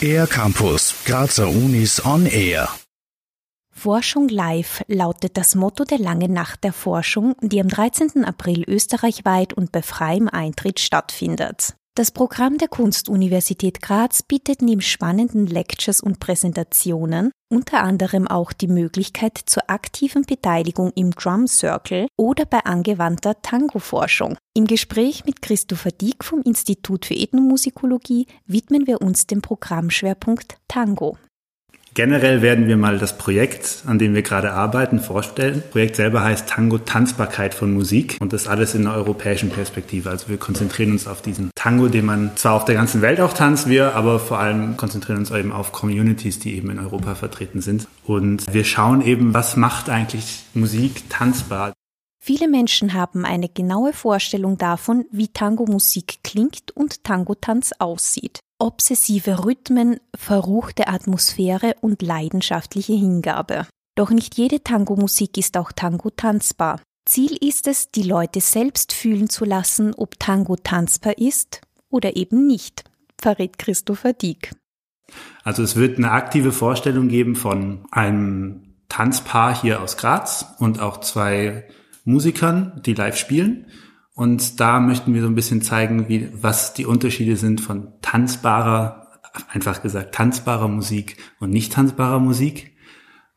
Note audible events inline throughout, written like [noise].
Air Campus, Grazer Unis on Air. Forschung live lautet das Motto der langen Nacht der Forschung, die am 13. April österreichweit und bei freiem Eintritt stattfindet. Das Programm der Kunstuniversität Graz bietet neben spannenden Lectures und Präsentationen unter anderem auch die Möglichkeit zur aktiven Beteiligung im Drum Circle oder bei angewandter Tango-Forschung. Im Gespräch mit Christopher Dieck vom Institut für Ethnomusikologie widmen wir uns dem Programmschwerpunkt Tango. Generell werden wir mal das Projekt, an dem wir gerade arbeiten, vorstellen. Das Projekt selber heißt Tango Tanzbarkeit von Musik und das alles in einer europäischen Perspektive. Also wir konzentrieren uns auf diesen Tango, den man zwar auf der ganzen Welt auch tanzt, wir aber vor allem konzentrieren uns eben auf Communities, die eben in Europa vertreten sind. Und wir schauen eben, was macht eigentlich Musik tanzbar. Viele Menschen haben eine genaue Vorstellung davon, wie Tango-Musik klingt und Tango-Tanz aussieht obsessive Rhythmen, verruchte Atmosphäre und leidenschaftliche Hingabe. Doch nicht jede Tango-Musik ist auch Tango tanzbar. Ziel ist es, die Leute selbst fühlen zu lassen, ob Tango tanzbar ist oder eben nicht, verrät Christopher Dieck. Also es wird eine aktive Vorstellung geben von einem Tanzpaar hier aus Graz und auch zwei Musikern, die live spielen. Und da möchten wir so ein bisschen zeigen, wie, was die Unterschiede sind von tanzbarer, einfach gesagt, tanzbarer Musik und nicht tanzbarer Musik.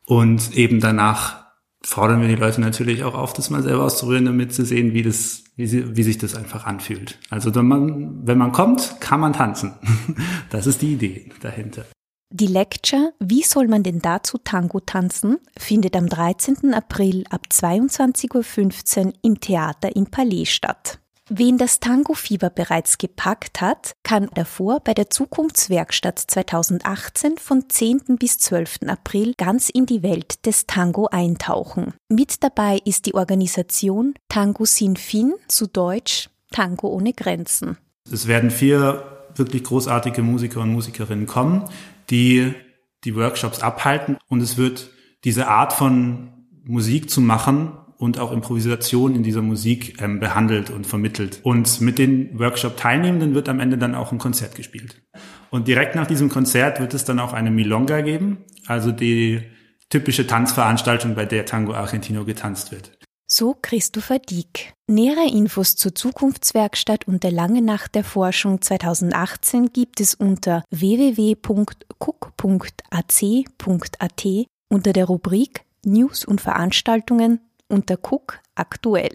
Und eben danach fordern wir die Leute natürlich auch auf, das mal selber auszuprobieren, damit zu sehen, wie das, wie, sie, wie sich das einfach anfühlt. Also wenn man, wenn man kommt, kann man tanzen. [laughs] Das ist die Idee dahinter. Die Lecture Wie soll man denn dazu Tango tanzen? findet am 13. April ab 22.15 Uhr im Theater im Palais statt. Wen das Tango-Fieber bereits gepackt hat, kann davor bei der Zukunftswerkstatt 2018 von 10. bis 12. April ganz in die Welt des Tango eintauchen. Mit dabei ist die Organisation Tango Sin Fin, zu Deutsch Tango ohne Grenzen. Es werden vier wirklich großartige Musiker und Musikerinnen kommen, die die Workshops abhalten. Und es wird diese Art von Musik zu machen und auch Improvisation in dieser Musik ähm, behandelt und vermittelt. Und mit den Workshop-Teilnehmenden wird am Ende dann auch ein Konzert gespielt. Und direkt nach diesem Konzert wird es dann auch eine Milonga geben, also die typische Tanzveranstaltung, bei der Tango Argentino getanzt wird. So Christopher Dieck. Nähere Infos zur Zukunftswerkstatt und der Lange Nacht der Forschung 2018 gibt es unter www.cook.ac.at unter der Rubrik News und Veranstaltungen unter Cook aktuell.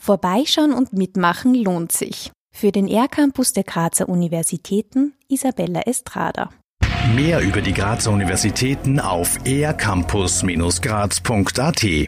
Vorbeischauen und mitmachen lohnt sich. Für den R-Campus der Grazer Universitäten Isabella Estrada. Mehr über die Grazer Universitäten auf ercampus-graz.at